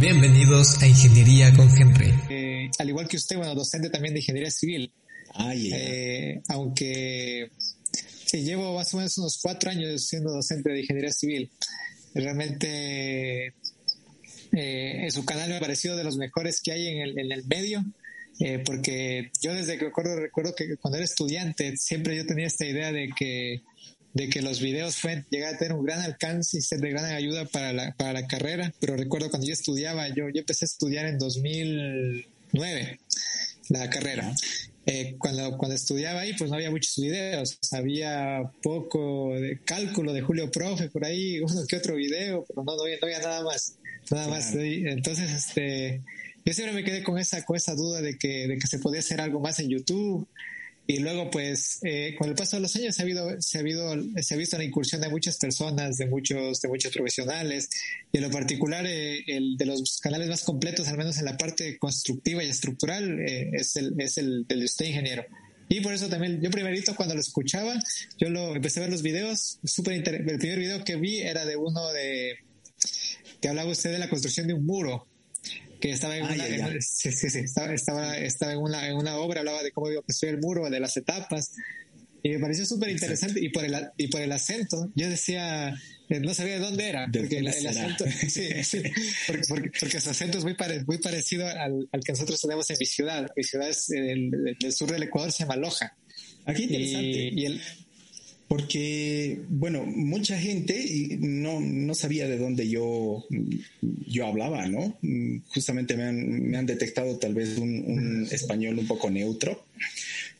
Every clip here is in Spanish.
Bienvenidos a Ingeniería con Henry. Eh, al igual que usted, bueno, docente también de Ingeniería Civil. Ah, yeah. Eh, aunque sí, llevo más o menos unos cuatro años siendo docente de Ingeniería Civil. Realmente eh, en su canal me ha parecido de los mejores que hay en el, en el medio. Eh, porque yo desde que recuerdo, recuerdo que cuando era estudiante siempre yo tenía esta idea de que de que los videos pueden llegar a tener un gran alcance y ser de gran ayuda para la, para la carrera, pero recuerdo cuando yo estudiaba, yo, yo empecé a estudiar en 2009 la carrera. Eh, cuando, cuando estudiaba ahí, pues no había muchos videos, había poco de cálculo de Julio Profe por ahí, uno que otro video, pero no, no, había, no había nada más, nada más. Entonces, este, yo siempre me quedé con esa, con esa duda de que, de que se podía hacer algo más en YouTube, y luego, pues, eh, con el paso de los años se ha, habido, se, ha habido, se ha visto la incursión de muchas personas, de muchos, de muchos profesionales, y en lo particular, eh, el de los canales más completos, al menos en la parte constructiva y estructural, eh, es, el, es el del de usted, ingeniero. Y por eso también, yo primerito cuando lo escuchaba, yo lo empecé a ver los videos, súper El primer video que vi era de uno de, que hablaba usted de la construcción de un muro que estaba en, Ah, una, obra, hablaba de cómo iba a construir el muro, de las etapas, y me pareció súper interesante, y por, el, y por el acento, yo decía, eh, no sabía de dónde era, ¿De porque el, el acento, sí, sí, porque, porque, porque su acento es muy, pare- muy parecido al, al que nosotros tenemos en mi ciudad, mi ciudad es del, del sur del Ecuador, se llama Loja, Ah, qué interesante. y, y el, Porque, bueno, mucha gente no, no sabía de dónde yo, yo hablaba, ¿no? Justamente me han, me han detectado tal vez un, un español un poco neutro,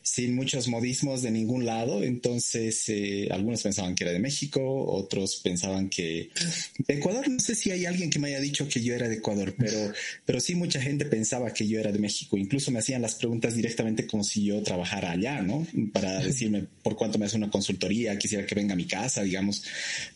sin muchos modismos de ningún lado. Entonces, eh, algunos pensaban que era de México, otros pensaban que de Ecuador. No sé si hay alguien que me haya dicho que yo era de Ecuador, pero, pero sí mucha gente pensaba que yo era de México. Incluso me hacían las preguntas directamente como si yo trabajara allá, ¿no? Para decirme por cuánto me hace una consultoría, quisiera que venga a mi casa, digamos,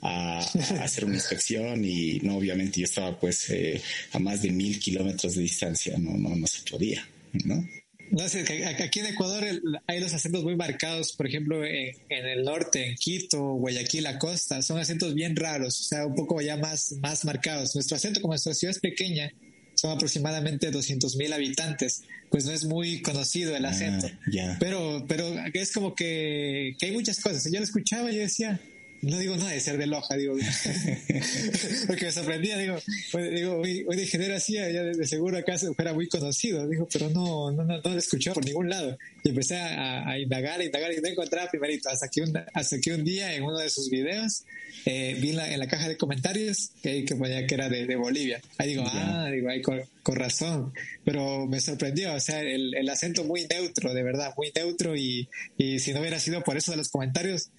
a, a hacer una inspección y no, obviamente yo estaba pues eh, a más de mil kilómetros de distancia, no, no, no se podía, ¿no? No sé, aquí en Ecuador hay los acentos muy marcados, por ejemplo, en, en el norte, en Quito, Guayaquil, la costa, son acentos bien raros, o sea, un poco ya más, más marcados. Nuestro acento, como nuestra ciudad es pequeña, son aproximadamente 200 mil habitantes, pues no es muy conocido el acento. Ah. Pero, pero es como que, que hay muchas cosas. Yo lo escuchaba y yo decía, no digo nada de ser de Loja, digo, porque me sorprendía, digo, digo, hoy, hoy de ingeniero hacía, ya de, de seguro acá fuera muy conocido, digo, pero no, no, no, no lo escuchaba por ningún lado. Y empecé a, a indagar, a indagar y no encontraba primerito, hasta que un, hasta que un día en uno de sus videos eh, vi en la, en la caja de comentarios que, que ponía que era de, de Bolivia. Ahí digo, ah, digo, ahí con, con razón. Pero me sorprendió, o sea, el, el acento muy neutro, de verdad, muy neutro y, y si no hubiera sido por eso de los comentarios,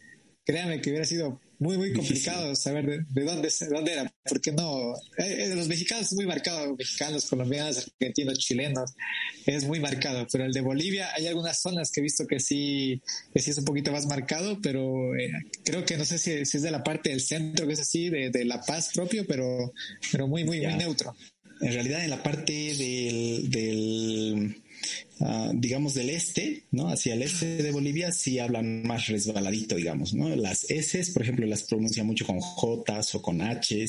créame que hubiera sido muy, muy complicado saber de, de dónde, de dónde era, porque no, eh, eh, los mexicanos es muy marcado, mexicanos, colombianos, argentinos, chilenos, es muy marcado, pero el de Bolivia hay algunas zonas que he visto que sí, que sí es un poquito más marcado, pero eh, creo que no sé si, si es de la parte del centro, que es así, de, de La Paz propio, pero, pero muy, muy, muy neutro. En realidad en la parte del, del ah, digamos, del este, ¿no? Hacia el este de Bolivia sí hablan más resbaladito, digamos, ¿no? Las S, por ejemplo, las pronuncian mucho con J o con H.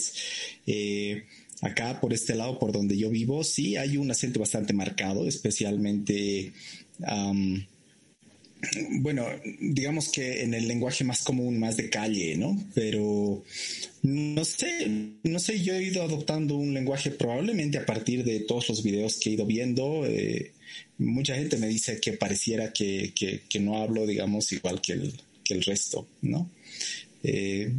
Eh, acá, por este lado, por donde yo vivo, sí hay un acento bastante marcado, especialmente... am, bueno, digamos que en el lenguaje más común, más de calle, ¿no? Pero no sé, no sé, yo he ido adoptando un lenguaje probablemente a partir de todos los videos que he ido viendo. eh, mucha gente me dice que pareciera que, que, que no hablo, digamos, igual que el, que el resto, ¿no? Eh,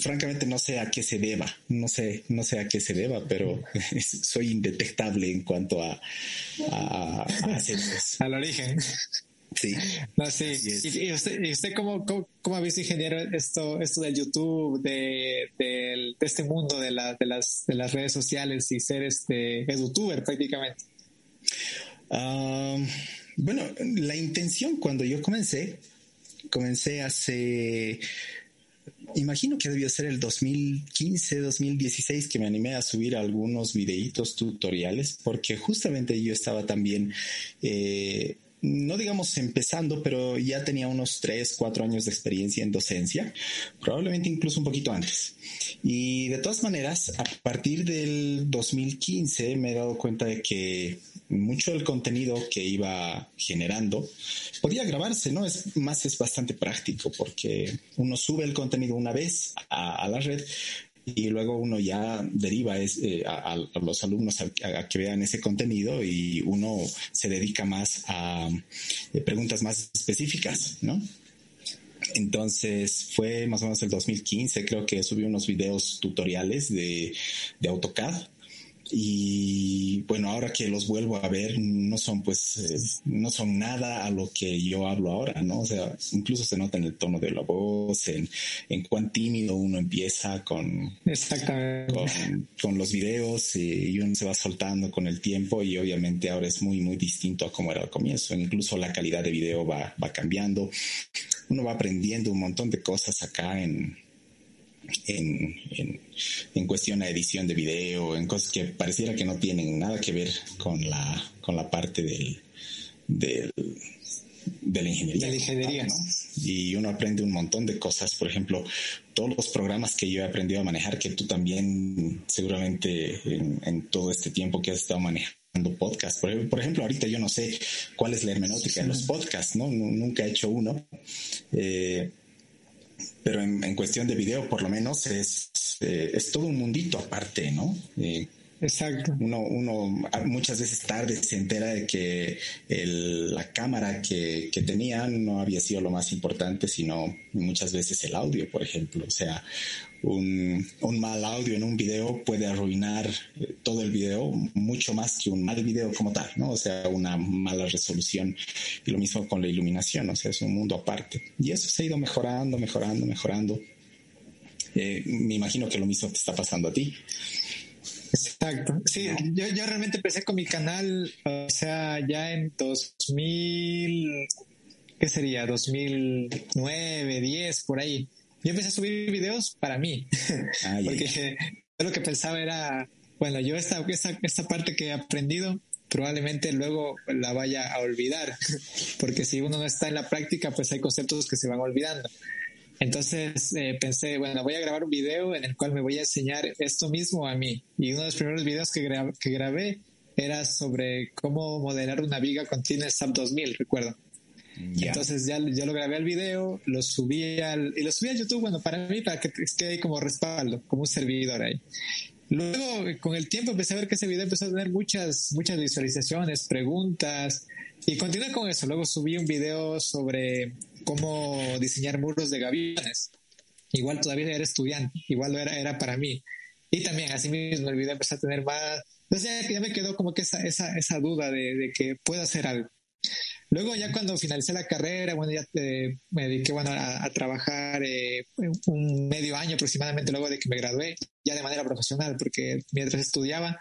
francamente no sé a qué se deba, no sé, no sé a qué se deba, pero soy indetectable en cuanto a, a, a. Al origen. Sí. No, sí. ¿Y, usted, cómo, cómo, ha visto, ingeniero, esto, esto del YouTube, de, de, este mundo de, la, de, las, de las redes sociales y ser este youtuber prácticamente? Bueno, la intención cuando yo comencé, comencé hace imagino que debió ser el 2015, 2016 que me animé a subir algunos videitos tutoriales, porque justamente yo estaba también, eh, no digamos empezando, pero ya tenía unos 3, 4 años de experiencia en docencia, probablemente incluso un poquito antes. Y de todas maneras, a partir del 2015 me he dado cuenta de que mucho del contenido que iba generando podía grabarse, ¿no? Es más, es bastante práctico porque uno sube el contenido una vez a, la red y luego uno ya deriva eh, a, los alumnos a, que vean ese contenido y uno se dedica más a eh, preguntas más específicas, ¿no? Entonces fue más o menos el 2015, creo que subí unos videos tutoriales de, de AutoCAD y bueno, ahora que los vuelvo a ver, no son pues, eh, no son nada a lo que yo hablo ahora, ¿no? O sea, incluso se nota en el tono de la voz, en, en cuán tímido uno empieza con, con, con, los videos y uno se va soltando con el tiempo y obviamente ahora es muy, muy distinto a como era al comienzo. Incluso la calidad de video va, va cambiando. Uno va aprendiendo un montón de cosas acá en, en, en, cuestión de edición de video, en cosas que pareciera que no tienen nada que ver con la, con la parte del, del de la ingeniería. De la ingeniería. ¿no? Y uno aprende un montón de cosas. Por ejemplo, todos los programas que yo he aprendido a manejar, que tú también seguramente en, todo este tiempo que has estado manejando podcast. Por, por, ejemplo, ahorita yo no sé cuál es la hermenéutica de los podcasts, ¿no? Nunca he hecho uno. Eh, pero en, cuestión de video, por lo menos, es, eh, es todo un mundito aparte, ¿no? Eh, Exacto. Uno, muchas veces tarde se entera de que la cámara que, que, tenía no había sido lo más importante, sino muchas veces el audio, por ejemplo. O sea, un, un mal audio en un video puede arruinar eh, todo el video mucho más que un mal video como tal, ¿no? O sea, una mala resolución. Y lo mismo con la iluminación, o sea, es un mundo aparte. Y eso se ha ido mejorando, mejorando, mejorando. Eh, me imagino que lo mismo te está pasando a ti. Exacto. Sí, yo, yo realmente empecé con mi canal, o sea, ya en 2000, ¿qué sería? 2009, 10, por ahí. Yo empecé a subir videos para mí, porque yo lo que pensaba era, bueno, yo esta, esta, esta parte que he aprendido probablemente luego la vaya a olvidar, porque si uno no está en la práctica, pues hay conceptos que se van olvidando. Entonces eh, pensé, bueno, voy a grabar un video en el cual me voy a enseñar esto mismo a mí. Y uno de los primeros videos que, que grabé era sobre cómo modelar una viga continua SAP 2000, recuerdo. Entonces ya, ya lo grabé al video, lo subí al, y lo subí a YouTube, bueno, para mí, para que quede como respaldo, como un servidor ahí. Luego, con el tiempo, empecé a ver que ese video empezó a tener muchas, muchas visualizaciones, preguntas, y continué con eso. Luego subí un video sobre cómo diseñar muros de gaviones. Igual todavía era estudiante, igual era, era para mí. Y también, así mismo, el video empezó a tener más... Entonces ya, me quedó como que esa, esa, esa duda de, de, que puedo hacer algo. Luego ya cuando finalicé la carrera, bueno, ya eh, me dediqué bueno, a, trabajar eh, un medio año aproximadamente luego de que me gradué, ya de manera profesional, porque mientras estudiaba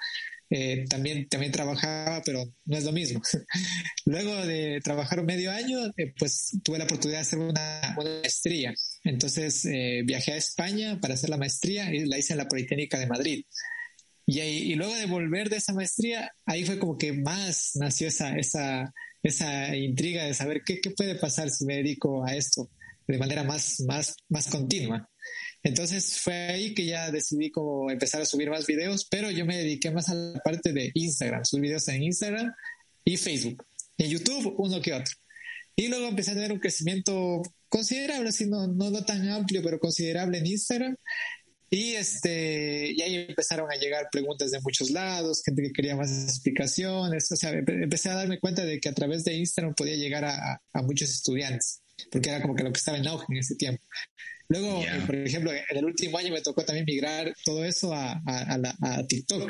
eh, también, también trabajaba, pero no es lo mismo. Luego de trabajar un medio año, eh, pues tuve la oportunidad de hacer una, maestría. Entonces eh, viajé a España para hacer la maestría y la hice en la Politécnica de Madrid. Y, y luego de volver de esa maestría, ahí fue como que más nació esa, esa, esa intriga de saber qué, qué puede pasar si me dedico a esto de manera más, más, más continua. Entonces fue ahí que ya decidí como empezar a subir más videos, pero yo me dediqué más a la parte de Instagram, subir videos en Instagram y Facebook. En YouTube uno que otro. Y luego empecé a tener un crecimiento considerable, así no, no, tan amplio, pero considerable en Instagram. Y este, y ahí empezaron a llegar preguntas de muchos lados, gente que quería más explicaciones. O sea, empecé a darme cuenta de que a través de Instagram podía llegar a, a muchos estudiantes, porque era como que lo que estaba en auge en ese tiempo. Luego, eh, por ejemplo, en el último año me tocó también migrar todo eso a, a, a, TikTok.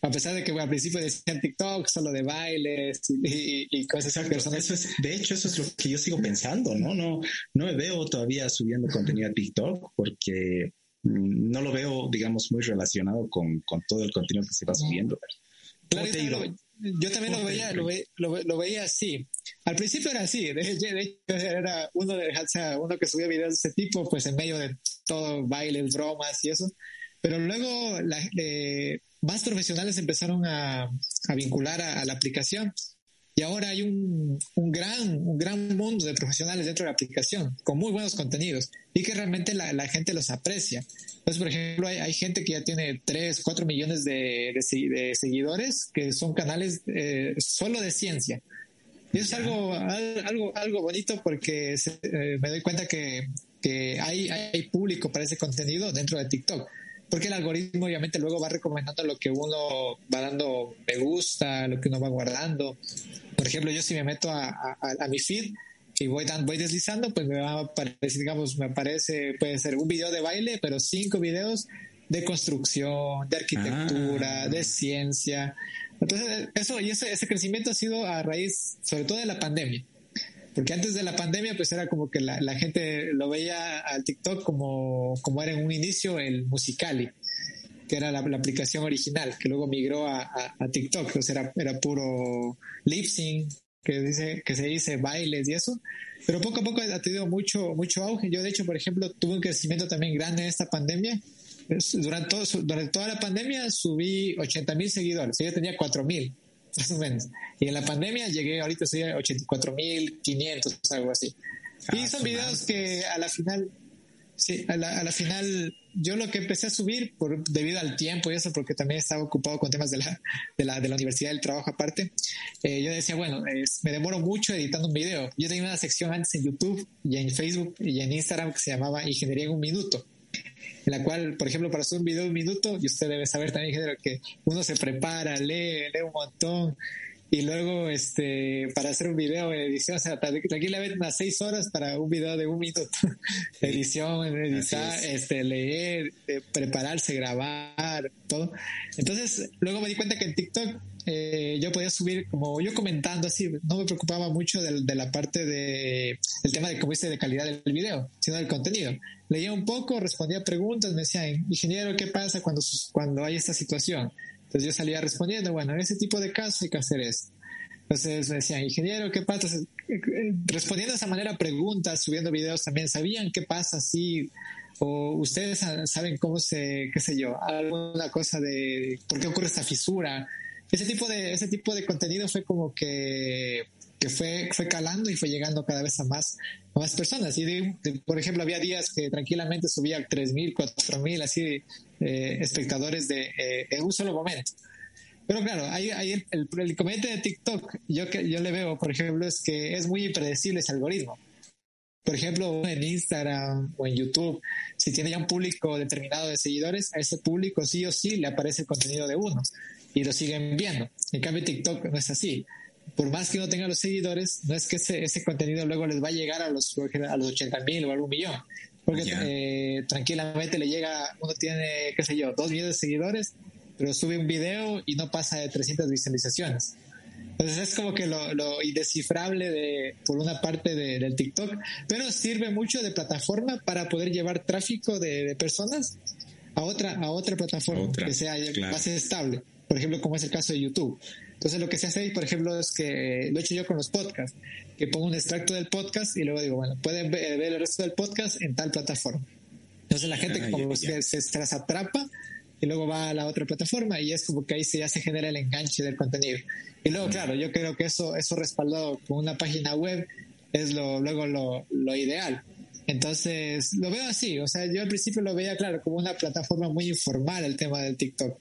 A pesar de que al principio decían TikTok solo de bailes y, cosas Exacto. Eso es, de hecho, eso es lo que yo sigo pensando, ¿no? No, no me veo todavía subiendo contenido a TikTok porque no lo veo, digamos, muy relacionado con, con todo el contenido que se va subiendo. Claro, yo también lo veía, lo, veía así. Al principio era así, de, hecho era uno, de, uno que subía videos de ese tipo, pues en medio de todo bailes, bromas y eso. Pero luego eh, más profesionales empezaron a, vincular a, la aplicación y ahora hay un, gran, un gran mundo de profesionales dentro de la aplicación con muy buenos contenidos y que realmente la, gente los aprecia. Entonces, por ejemplo, hay, gente que ya tiene 3, 4 millones de, seguidores que son canales eh, solo de ciencia. Y eso es algo, algo, algo bonito porque eh, me doy cuenta que, que hay, hay público para ese contenido dentro de TikTok porque el algoritmo obviamente luego va recomendando lo que uno va dando me gusta, lo que uno va guardando. Por ejemplo, yo si me meto a, mi feed y voy, voy deslizando, pues me va a aparecer, digamos, me aparece, puede ser un video de baile, pero cinco videos de construcción, de arquitectura, ah. de ciencia. Entonces, eso y ese, ese crecimiento ha sido a raíz, sobre todo de la pandemia. Porque antes de la pandemia, pues era como que la, la gente lo veía al TikTok como, como era en un inicio el Musicali, que era la, aplicación original, que luego migró a, a, TikTok. Entonces era, era puro lip sync, que, dice, que se dice bailes y eso. Pero poco a poco ha tenido mucho, mucho auge. Yo, de hecho, por ejemplo, tuve un crecimiento también grande en esta pandemia. Durante, todo, durante toda la pandemia subí 80 mil seguidores. Yo tenía 4 mil más o menos. Y en la pandemia llegué, ahorita estoy a 84.500, algo así. y ah, son videos que a la final, sí, a la, a la, final, yo lo que empecé a subir por, debido al tiempo y eso, porque también estaba ocupado con temas de la, de la, de la universidad del trabajo aparte, eh, yo decía, bueno, me demoro mucho editando un video. Yo tenía una sección antes en YouTube y en Facebook y en Instagram que se llamaba Ingeniería en un Minuto en la cual, por ejemplo, para hacer un video de un minuto, y usted debe saber también, que uno se prepara, lee, lee un montón, y luego este para hacer un video en edición, o sea, tranquilamente unas seis horas para un video de un minuto. edición, editar, este, leer, eh, prepararse, grabar, todo. Entonces, luego me di cuenta que en TikTok eh, yo podía subir como yo comentando así, no me preocupaba mucho de, la parte de el tema de como dice de calidad del video, sino del contenido. Leía un poco, respondía preguntas, me decían, ingeniero, ¿qué pasa cuando, cuando hay esta situación? Entonces yo salía respondiendo, bueno, en ese tipo de casos hay que hacer esto. Entonces me decían, ingeniero, ¿qué pasa? Respondiendo de esa manera preguntas, subiendo videos también, ¿sabían qué pasa si o ustedes saben cómo se, qué sé yo, alguna cosa de por qué ocurre esta fisura? ese tipo de, ese tipo de contenido fue como que, que fue, fue calando y fue llegando cada vez a más, a más personas. Y por ejemplo, había días que tranquilamente subía 3.000, 4.000 así eh, espectadores de, eh, en un solo momento. Pero claro, hay, hay el, el, de TikTok, yo, que, yo le veo, por ejemplo, es que es muy impredecible ese algoritmo. Por ejemplo, en Instagram o en YouTube, si tiene ya un público determinado de seguidores, a ese público sí o sí le aparece el contenido de uno y lo siguen viendo. En cambio, TikTok no es así. Por más que uno tenga los seguidores, no es que ese, ese contenido luego les va a llegar a los, a los 80 mil o algún millón. Porque eh, tranquilamente le llega, uno tiene, qué sé yo, dos millones de seguidores, pero sube un video y no pasa de 300 visualizaciones. Entonces es como que lo, lo indescifrable de, por una parte de, del TikTok, pero sirve mucho de plataforma para poder llevar tráfico de, de personas a otra, a otra plataforma que sea más estable. Por ejemplo, como es el caso de YouTube. Entonces lo que se hace ahí, por ejemplo, es que lo he hecho yo con los podcasts, que pongo un extracto del podcast y luego digo, bueno, pueden ver, el resto del podcast en tal plataforma. Entonces la gente ah, como se, se, las atrapa y luego va a la otra plataforma y es como que ahí se, ya se genera el enganche del contenido. Y luego, claro, yo creo que eso, eso respaldado con una página web es lo, luego lo, lo ideal. Entonces, lo veo así, o sea, yo al principio lo veía, claro, como una plataforma muy informal el tema del TikTok.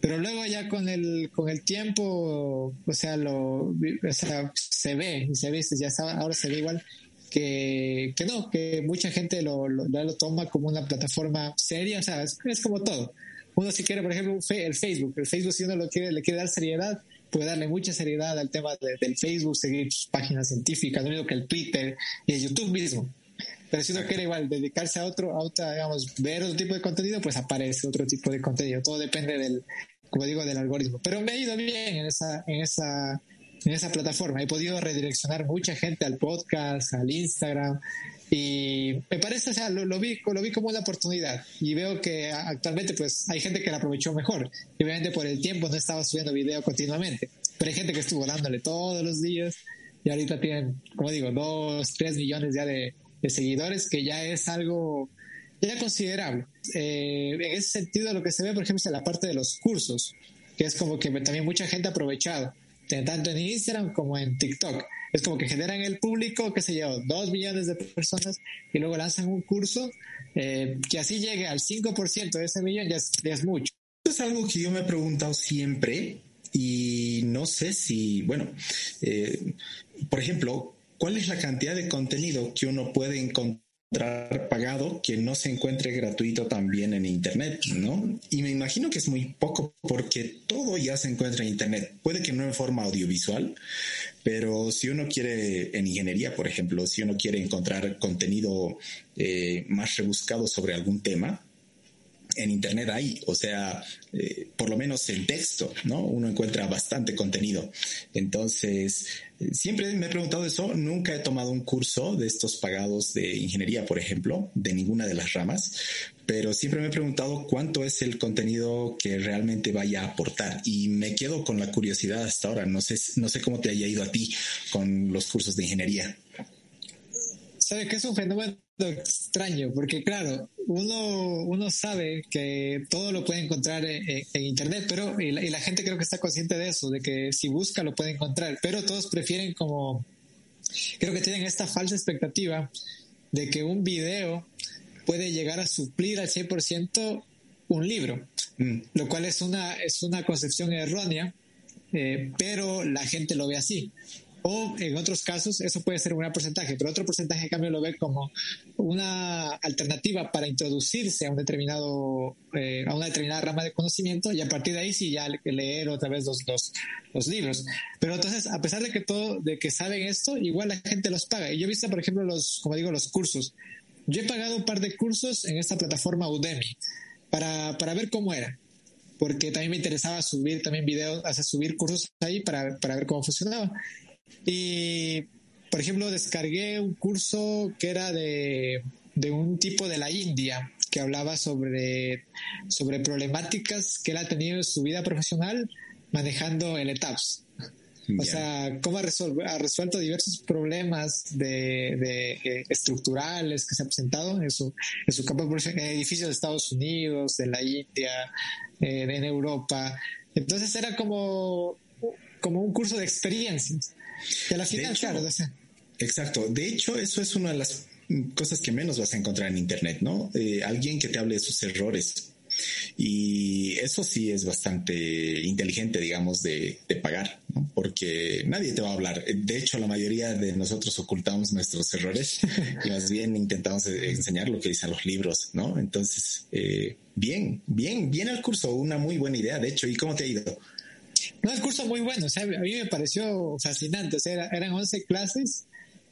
Pero luego ya con el, con el tiempo, o sea, lo, o sea, se ve, se ve, ya ahora se ve igual que, que no, que mucha gente lo, lo, lo toma como una plataforma seria, o sea, es, como todo uno si quiere, por ejemplo, el Facebook, el Facebook si uno lo quiere, le quiere dar seriedad, puede darle mucha seriedad al tema del Facebook, seguir páginas científicas, lo mismo que el Twitter y el YouTube mismo. Pero si uno quiere igual dedicarse a otro, a otra, digamos, ver otro tipo de contenido, pues aparece otro tipo de contenido. Todo depende del, como digo, del algoritmo. Pero me ha ido bien en esa, en esa, en esa plataforma. He podido redireccionar mucha gente al podcast, al Instagram. Y me parece, o sea, lo, vi, lo vi como una oportunidad y veo que actualmente pues hay gente que la aprovechó mejor. Y obviamente por el tiempo no estaba subiendo video continuamente, pero hay gente que estuvo dándole todos los días y ahorita tienen, como digo, dos, tres millones ya de, de seguidores, que ya es algo ya considerable. Eh, en ese sentido, lo que se ve, por ejemplo, es la parte de los cursos, que es como que también mucha gente ha aprovechado, tanto en Instagram como en TikTok. Es como que generan el público, qué sé yo, dos millones de personas y luego lanzan un curso eh, que así llegue al 5% de ese millón, ya es, ya es mucho. Esto es algo que yo me he preguntado siempre y no sé si, bueno, eh, por ejemplo, ¿cuál es la cantidad de contenido que uno puede encontrar? pagado que no se encuentre gratuito también en Internet, ¿no? Y me imagino que es muy poco porque todo ya se encuentra en Internet. Puede que no en forma audiovisual, pero si uno quiere, en ingeniería, por ejemplo, si uno quiere encontrar contenido eh, más rebuscado sobre algún tema, en Internet hay, o sea, eh, por lo menos en texto, ¿no? Uno encuentra bastante contenido. Entonces, siempre me he preguntado eso, nunca he tomado un curso de estos pagados de ingeniería, por ejemplo, de ninguna de las ramas, pero siempre me he preguntado cuánto es el contenido que realmente vaya a aportar y me quedo con la curiosidad hasta ahora, no sé, no sé cómo te haya ido a ti con los cursos de ingeniería. ¿Sabe que es un fenómeno extraño? Porque claro, uno, uno sabe que todo lo puede encontrar en, Internet, pero y la, gente creo que está consciente de eso, de que si busca lo puede encontrar, pero todos prefieren como, creo que tienen esta falsa expectativa de que un video puede llegar a suplir al 100% un libro, mm. lo cual es una, es una concepción errónea, eh, pero la gente lo ve así. O en otros casos, eso puede ser un gran porcentaje, pero otro porcentaje en cambio lo ve como una alternativa para introducirse a un determinado, eh, a una determinada rama de conocimiento y a partir de ahí sí ya leer otra vez los, los, los, libros. Pero entonces, a pesar de que todo, de que saben esto, igual la gente los paga. Y yo he visto, por ejemplo, los, como digo, los cursos. Yo he pagado un par de cursos en esta plataforma Udemy para, para ver cómo era porque también me interesaba subir también videos, hacer subir cursos ahí para, para ver cómo funcionaba. Y, por ejemplo, descargué un curso que era de, de un tipo de la India que hablaba sobre, sobre problemáticas que él ha tenido en su vida profesional manejando el ETAPS. O sea, cómo ha, resuelto diversos problemas de, de eh, estructurales que se han presentado en su, en su campo de en edificios de Estados Unidos, de la India, eh, en Europa. Entonces era como, como un curso de experiencias. De la final, claro. Exacto. De hecho, eso es una de las cosas que menos vas a encontrar en Internet, ¿no? Eh, alguien que te hable de sus errores. Y eso sí es bastante inteligente, digamos, de, pagar, ¿no? porque nadie te va a hablar. De hecho, la mayoría de nosotros ocultamos nuestros errores y más bien intentamos enseñar lo que dicen los libros, ¿no? Entonces, eh, bien, bien, bien al curso, una muy buena idea, de hecho. ¿Y cómo te ha ido? No, el curso muy bueno, o sea, a mí me pareció fascinante, o sea, eran 11 clases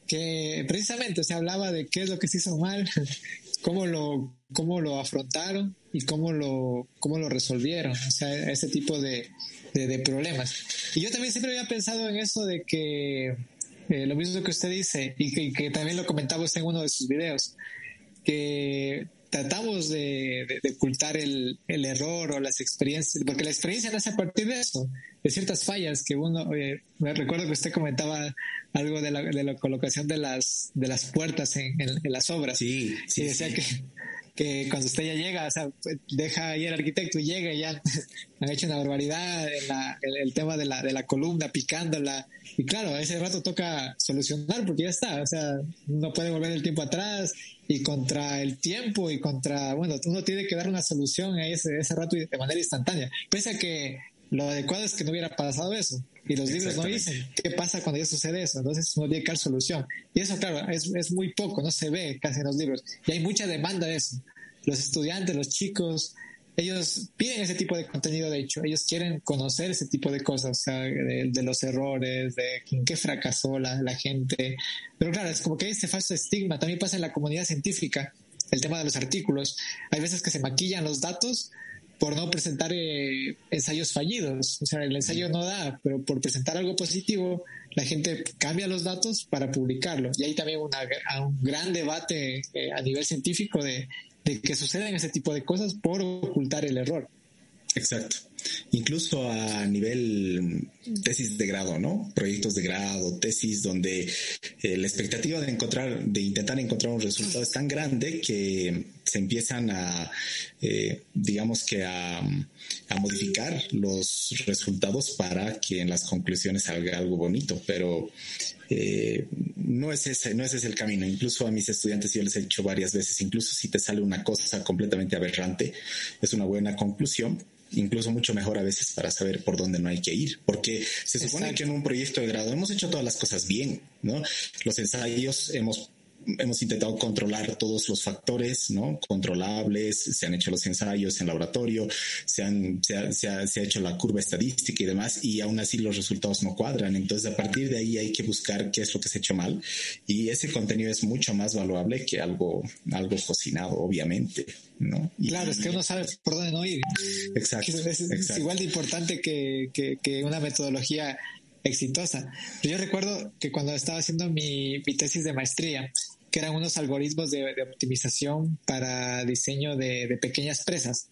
que precisamente se hablaba de qué es lo que se hizo mal, cómo lo, cómo lo afrontaron y cómo lo, cómo lo resolvieron, o sea, ese tipo de, de, problemas. Y yo también siempre había pensado en eso de que eh, lo mismo que usted dice y que, que, también lo comentaba usted en uno de sus videos, que tratamos de, ocultar el, error o las experiencias, porque la experiencia nace a partir de eso, de ciertas fallas que uno, me recuerdo que usted comentaba algo de la, de la colocación de las, de las puertas en, las obras. Sí, sí. Y decía que que cuando usted ya llega, o sea, deja ahí el arquitecto y llega y ya han hecho una barbaridad en la, el, tema de la, de la columna, picándola. Y claro, a ese rato toca solucionar porque ya está, o sea, no puede volver el tiempo atrás y contra el tiempo y contra, bueno, uno tiene que dar una solución a ese, ese rato de manera instantánea. Pese a que lo adecuado es que no hubiera pasado eso. Y los libros no dicen qué pasa cuando ya sucede eso. Entonces uno tiene que dar solución. Y eso, claro, es, es muy poco, no se ve casi en los libros. Y hay mucha demanda de eso. Los estudiantes, los chicos, ellos piden ese tipo de contenido, de hecho, ellos quieren conocer ese tipo de cosas, o sea, de, los errores, de en qué fracasó la, la, gente. Pero claro, es como que hay ese falso estigma, también pasa en la comunidad científica, el tema de los artículos. Hay veces que se maquillan los datos por no presentar eh, ensayos fallidos. O sea, el ensayo no da, pero por presentar algo positivo, la gente cambia los datos para publicarlo. Y hay también una, un gran debate eh, a nivel científico de, de que suceden ese tipo de cosas por ocultar el error. Exacto. Incluso a nivel tesis de grado, ¿no? Proyectos de grado, tesis donde eh, la expectativa de encontrar, de intentar encontrar un resultado es tan grande que se empiezan a, eh, digamos que a, modificar los resultados para que en las conclusiones salga algo bonito, pero eh, no es ese, no ese es el camino. Incluso a mis estudiantes yo les he dicho varias veces, incluso si te sale una cosa completamente aberrante, es una buena conclusión, incluso mucho mejor a veces para saber por dónde no hay que ir, porque se supone que en un proyecto de grado hemos hecho todas las cosas bien, ¿no? Los ensayos hemos hemos intentado controlar todos los factores, ¿no? Controlables, se han hecho los ensayos en laboratorio, se, han, se, ha, se, ha, hecho la curva estadística y demás, y aún así los resultados no cuadran. Entonces, a partir de ahí hay que buscar qué es lo que se ha hecho mal, y ese contenido es mucho más valuable que algo, algo cocinado, obviamente, ¿no? claro, es que uno sabe por dónde no ir. Exacto. Es, igual de importante que, que, que una metodología exitosa. Yo recuerdo que cuando estaba haciendo mi, mi, tesis de maestría, que eran unos algoritmos de, optimización para diseño de, pequeñas presas.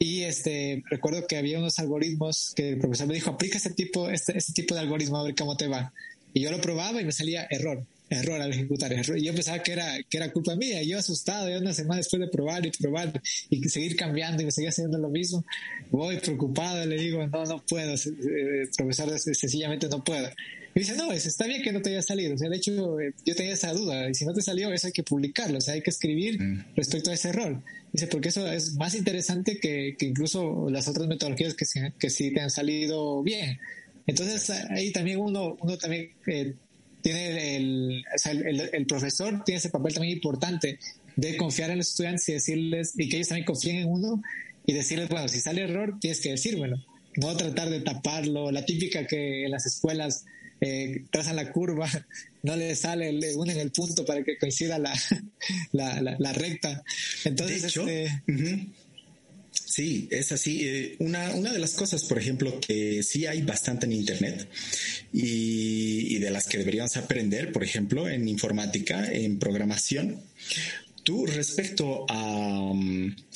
Y este, recuerdo que había unos algoritmos que el profesor me dijo, aplica este tipo, este, este tipo de algoritmo a ver cómo te va. Y yo lo probaba y me salía error, error al ejecutar, error. Y yo pensaba que era, que era culpa mía. Yo asustado, ya una semana después de probar y probar y seguir cambiando y me seguía haciendo lo mismo, voy preocupado, le digo, no, no puedo, eh, profesor, sencillamente no puedo. Y dice, no, está bien que no te haya salido. O sea, de hecho, eh, yo tenía esa duda. Y si no te salió, eso hay que publicarlo. O sea, hay que escribir mm. respecto a ese error. Dice, porque eso es más interesante que, que incluso las otras metodologías que, que sí te han salido bien. Entonces, ahí también uno, uno también eh, tiene el, o sea, el, el, profesor tiene ese papel también importante de confiar en los estudiantes y decirles, y que ellos también confíen en uno y decirles, bueno, si sale error, tienes que decírmelo. No tratar de taparlo. La típica que en las escuelas eh, trazan la curva, no le sale, le unen el punto para que coincida la, la, la, recta. Entonces, este, Sí, es así. Eh, una, una de las cosas, por ejemplo, que sí hay bastante en Internet y, y de las que deberíamos aprender, por ejemplo, en informática, en programación, Tú, respecto a,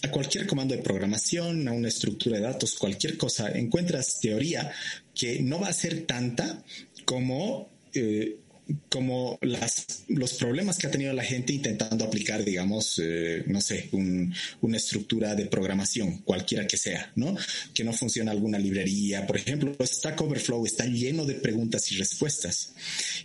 a, cualquier comando de programación, a una estructura de datos, cualquier cosa, encuentras teoría que no va a ser tanta como, eh, como las, los problemas que ha tenido la gente intentando aplicar, digamos, eh, no sé, una estructura de programación, cualquiera que sea, ¿no? Que no funciona alguna librería. Por ejemplo, Stack Overflow está lleno de preguntas y respuestas.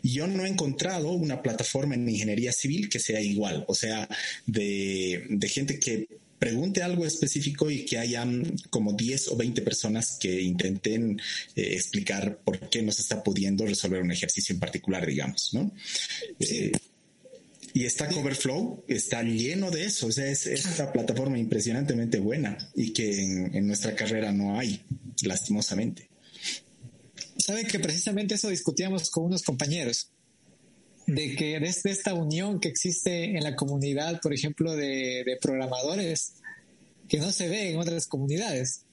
Y yo no he encontrado una plataforma en ingeniería civil que sea igual, o sea, de, de gente que pregunte algo específico y que hayan como 10 o 20 personas que intenten eh, explicar por qué no se está pudiendo resolver un ejercicio en particular, digamos, ¿no? Eh, y Stack Overflow está lleno de eso, o sea, es, una plataforma impresionantemente buena y que en, nuestra carrera no hay, lastimosamente. Sabe que precisamente eso discutíamos con unos compañeros de que desde esta unión que existe en la comunidad, por ejemplo, de, programadores, que no se ve en otras comunidades.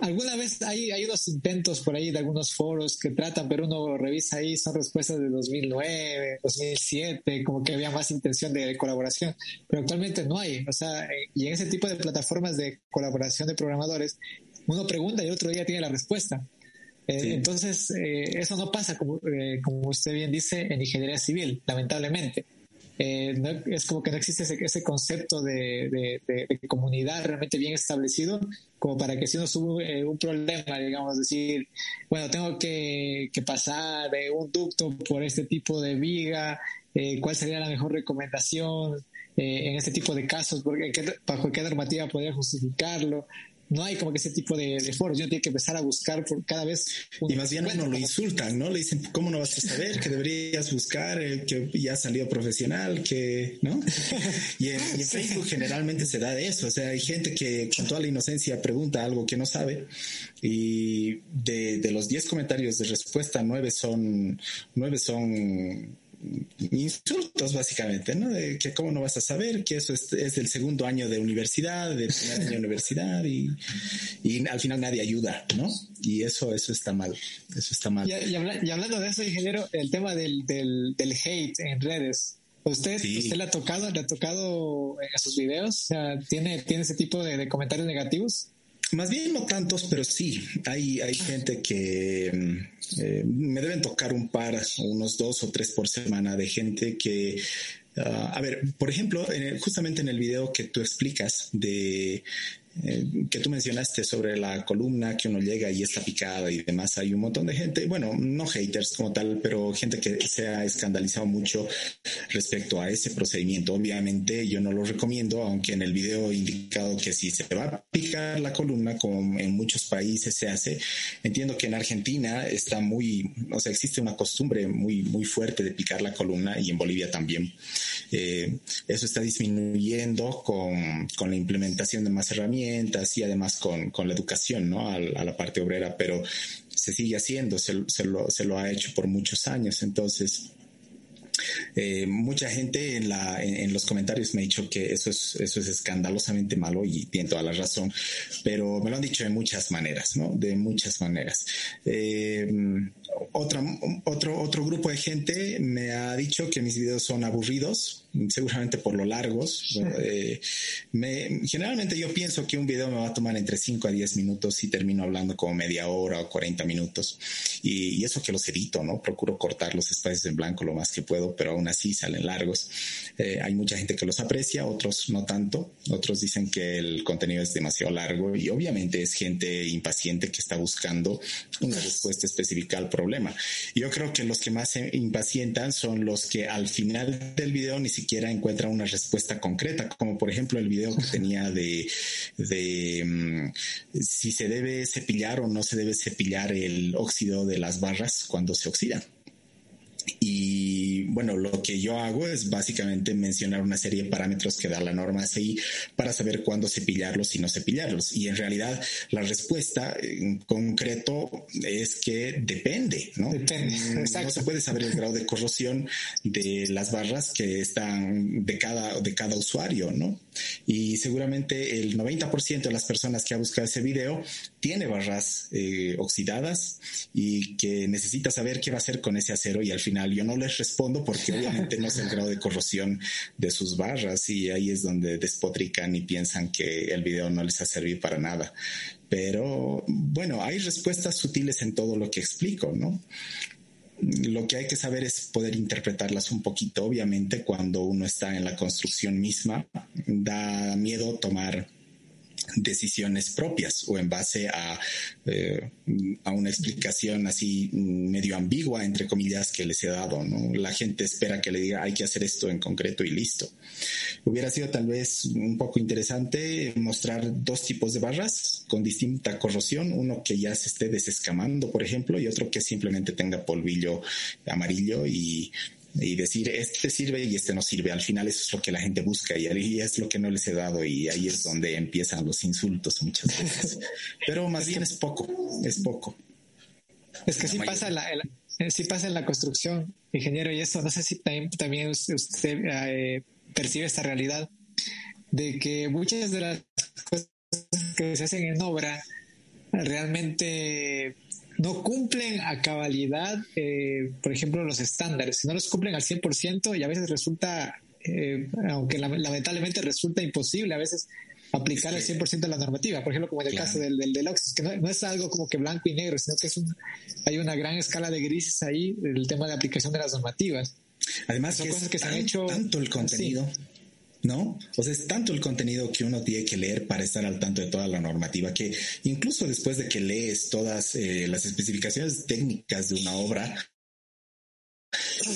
Alguna vez hay, hay unos intentos por ahí de algunos foros que tratan, pero uno revisa ahí, son respuestas de 2009, 2007, como que había más intención de colaboración, pero actualmente no hay. O sea, y en ese tipo de plataformas de colaboración de programadores, uno pregunta y el otro día tiene la respuesta. Eh, entonces, eh, eso no pasa, como, eh, como usted bien dice, en ingeniería civil, lamentablemente. es como que no existe ese, concepto de, comunidad realmente bien establecido, como para que si uno sube un problema, digamos, decir, bueno, tengo que, pasar de un ducto por este tipo de viga, cuál sería la mejor recomendación en este tipo de casos, porque, bajo qué normativa podría justificarlo no hay como que ese tipo de, foros. Yo tiene que empezar a buscar por cada vez. Y más bien uno lo insultan, ¿no? Le dicen, ¿cómo no vas a saber que deberías buscar el que ya salió profesional, que, ¿no? Y en, Facebook generalmente se da de eso. O sea, hay gente que con toda la inocencia pregunta algo que no sabe y de, de los 10 comentarios de respuesta, nueve son, nueve son insultos básicamente, ¿no? De que cómo no vas a saber que eso es, es del segundo año de universidad, del primer año de universidad y, y, al final nadie ayuda, ¿no? Y eso, eso está mal, eso está mal. Y, hablando de eso, ingeniero, el tema del, del, del hate en redes, ¿Usted, ¿Usted le ha tocado, le ha tocado en sus videos? O sea, ¿tiene, ¿tiene ese tipo de, de comentarios negativos? Más bien no tantos, pero sí, hay, hay gente que mm, eh, me deben tocar un par, unos dos o tres por semana de gente que ah, a ver, por ejemplo, justamente en el video que tú explicas de eh, que tú mencionaste sobre la columna que uno llega y está picada y demás, hay un montón de gente, bueno, no haters como tal, pero gente que se ha escandalizado mucho respecto a ese procedimiento. Obviamente yo no lo recomiendo, aunque en el video he indicado que si se va a picar la columna, como en muchos países se hace, entiendo que en Argentina está muy, o sea, existe una costumbre muy, muy fuerte de picar la columna y en Bolivia también. Eh, eso está disminuyendo con, con la implementación de más herramientas y además con, con la educación, ¿no? A, la parte obrera, pero se sigue haciendo, se, se, lo, se lo ha hecho por muchos años. Entonces, eh, mucha gente en, la, en, los comentarios me ha dicho que eso es, eso es escandalosamente malo y tiene toda la razón, pero me lo han dicho de muchas maneras, ¿no? De muchas maneras. Eh, otra, otro, otro grupo de gente me ha dicho que mis videos son aburridos, seguramente por lo largos. Eh, me, generalmente yo pienso que un video me va a tomar entre 5 a 10 minutos y termino hablando como media hora o 40 minutos. Y, eso que los edito, ¿no? Procuro cortar los espacios en blanco lo más que puedo, pero aún así salen largos. Eh, hay mucha gente que los aprecia, otros no tanto. Otros dicen que el contenido es demasiado largo y obviamente es gente impaciente que está buscando una respuesta específica al problema. Yo creo que los que más se impacientan son los que al final del video ni siquiera encuentran una respuesta concreta, como por ejemplo el video que tenía de, de mm, si se debe cepillar o no se debe cepillar el óxido de las barras cuando se oxidan. Bueno, lo que yo hago es básicamente mencionar una serie de parámetros que da la norma CI para saber cuándo cepillarlos y no cepillarlos. Y en realidad la respuesta en concreto es que depende, ¿no? Depende. Mm, no se puede saber el grado de corrosión de las barras que están de cada, de cada usuario, ¿no? Y seguramente el 90% de las personas que ha buscado ese video tiene barras eh, oxidadas y que necesita saber qué va a hacer con ese acero y al final yo no les respondo porque obviamente no sé el grado de corrosión de sus barras y ahí es donde despotrican y piensan que el video no les ha servido para nada. Pero bueno, hay respuestas sutiles en todo lo que explico, ¿no? Lo que hay que saber es poder interpretarlas un poquito. Obviamente, cuando uno está en la construcción misma, da miedo tomar decisiones propias o en base a, eh, a una explicación así medio ambigua, entre comillas, que les he dado. ¿no? La gente espera que le diga hay que hacer esto en concreto y listo. Hubiera sido tal vez un poco interesante mostrar dos tipos de barras con distinta corrosión, uno que ya se esté desescamando, por ejemplo, y otro que simplemente tenga polvillo amarillo y y decir este sirve y este no sirve. Al final eso es lo que la gente busca y ahí es lo que no les he dado y ahí es donde empiezan los insultos muchas veces. Pero más bien es poco, es poco. Es que sí pasa, la, sí pasa en la construcción, ingeniero, y eso, no sé si también, usted eh, percibe esta realidad de que muchas de las cosas que se hacen en obra realmente no cumplen a cabalidad, eh, por ejemplo, los estándares. Si no los cumplen al 100% y a veces resulta, eh, aunque lamentablemente resulta imposible a veces aplicar al 100% la normativa. Por ejemplo, como en el caso del, del, que no, es algo como que blanco y negro, sino que es un, hay una gran escala de grises ahí, el tema de aplicación de las normativas. Además, son cosas que se han hecho. Tanto el contenido. ¿No? O sea, es tanto el contenido que uno tiene que leer para estar al tanto de toda la normativa que incluso después de que lees todas eh, las especificaciones técnicas de una obra,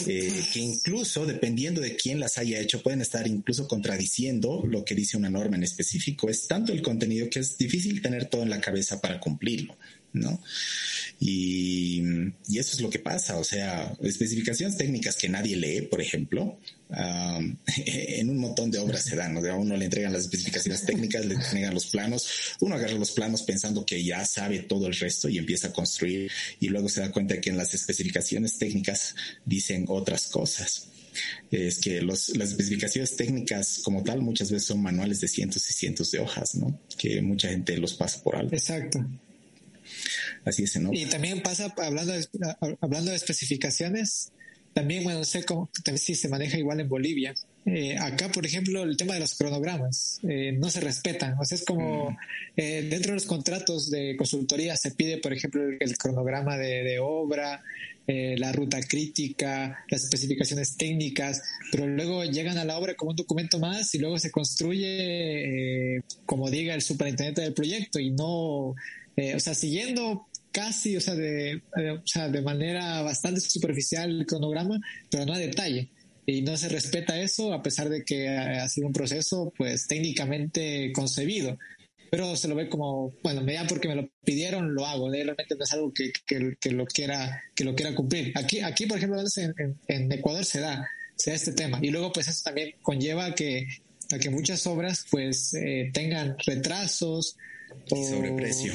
eh, que incluso dependiendo de quién las haya hecho pueden estar incluso contradiciendo lo que dice una norma en específico. Es tanto el contenido que es difícil tener todo en la cabeza para cumplirlo. ¿No? Y, y, eso es lo que pasa, o sea, especificaciones técnicas que nadie lee, por ejemplo, en un montón de obras se dan, o sea, a uno le entregan las especificaciones técnicas, le entregan los planos, uno agarra los planos pensando que ya sabe todo el resto y empieza a construir y luego se da cuenta que en las especificaciones técnicas dicen otras cosas es que las especificaciones técnicas como tal muchas veces son manuales de cientos y cientos de hojas, ¿no? Que mucha gente los pasa por alto. Exacto. Así es, ¿no? Y también pasa, hablando de, hablando de especificaciones, también, bueno, no sé cómo, si se maneja igual en Bolivia. Eh, acá, por ejemplo, el tema de los cronogramas eh, no se respetan. O sea, es como mm. eh, dentro de los contratos de consultoría se pide, por ejemplo, el, cronograma de, obra, la ruta crítica, las especificaciones técnicas, pero luego llegan a la obra como un documento más y luego se construye como diga el superintendente del proyecto y no, o sea, siguiendo casi, o sea, de, o sea, de manera bastante superficial el cronograma, pero no a detalle. Y no se respeta eso a pesar de que ha sido un proceso pues técnicamente concebido. Pero se lo ve como bueno da porque me lo pidieron lo hago realmente no es algo que, que, lo quiera que lo quiera cumplir. Aquí aquí por ejemplo en, en, Ecuador se da se da este tema. Y luego pues eso también conlleva que a que muchas obras pues eh, tengan retrasos y sobreprecio.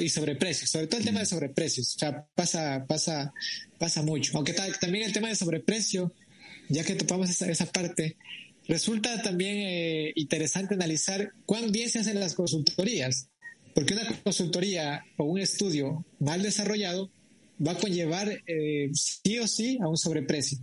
y sobreprecio, sobre todo el tema de sobreprecios. O sea, pasa, pasa, pasa mucho. Aunque también el tema de sobreprecio ya que topamos esa, esa parte, resulta también eh, interesante analizar cuán bien se hacen las consultorías, porque una consultoría o un estudio mal desarrollado va a conllevar eh, sí o sí a un sobreprecio,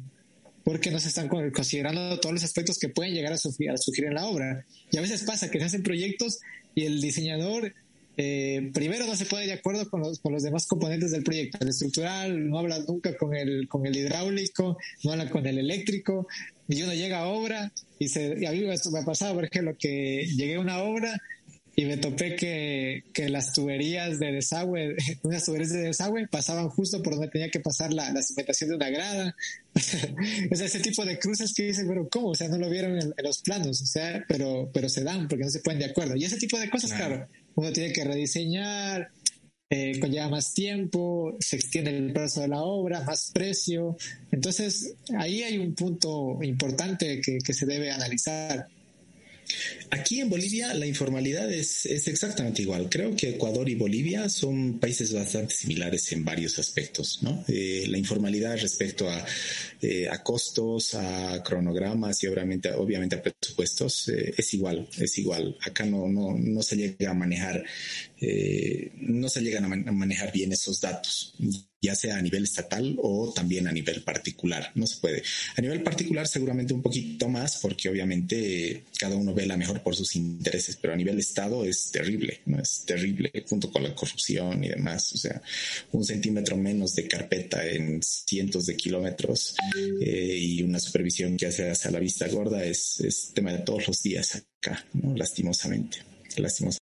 porque no se están considerando todos los aspectos que pueden llegar a, surgir en la obra. Y a veces pasa que se hacen proyectos y el diseñador eh, primero no se pone de acuerdo con los, con los demás componentes del proyecto. El estructural no habla nunca con el, con el hidráulico, no habla con el eléctrico, y uno llega a obra y, se, y a mí me ha pasado, por ejemplo, que llegué a una obra y me topé que, que las tuberías de desagüe, unas tuberías de desagüe pasaban justo por donde tenía que pasar la, la cimentación de una grada. o sea, ese tipo de cruces que dicen, pero ¿cómo? O sea, no lo vieron en, los planos, o sea, pero, pero se dan porque no se ponen de acuerdo. Y ese tipo de cosas, claro uno tiene que rediseñar, eh, conlleva más tiempo, se extiende el plazo de la obra, más precio. Entonces, ahí hay un punto importante que, que se debe analizar. Aquí en Bolivia la informalidad es, exactamente igual. Creo que Ecuador y Bolivia son países bastante similares en varios aspectos, ¿no? Eh, la informalidad respecto a, eh, a, costos, a cronogramas y obviamente, obviamente a presupuestos eh, es igual, es igual. Acá no, no, no se llega a manejar, no se llegan a manejar bien esos datos ya sea a nivel estatal o también a nivel particular. No se puede. A nivel particular seguramente un poquito más porque obviamente cada uno ve la mejor por sus intereses, pero a nivel Estado es terrible, ¿no? Es terrible junto con la corrupción y demás. O sea, un centímetro menos de carpeta en cientos de kilómetros eh, y una supervisión que hace hacia la vista gorda es, es tema de todos los días acá, ¿no? Lastimosamente. Lastimosamente.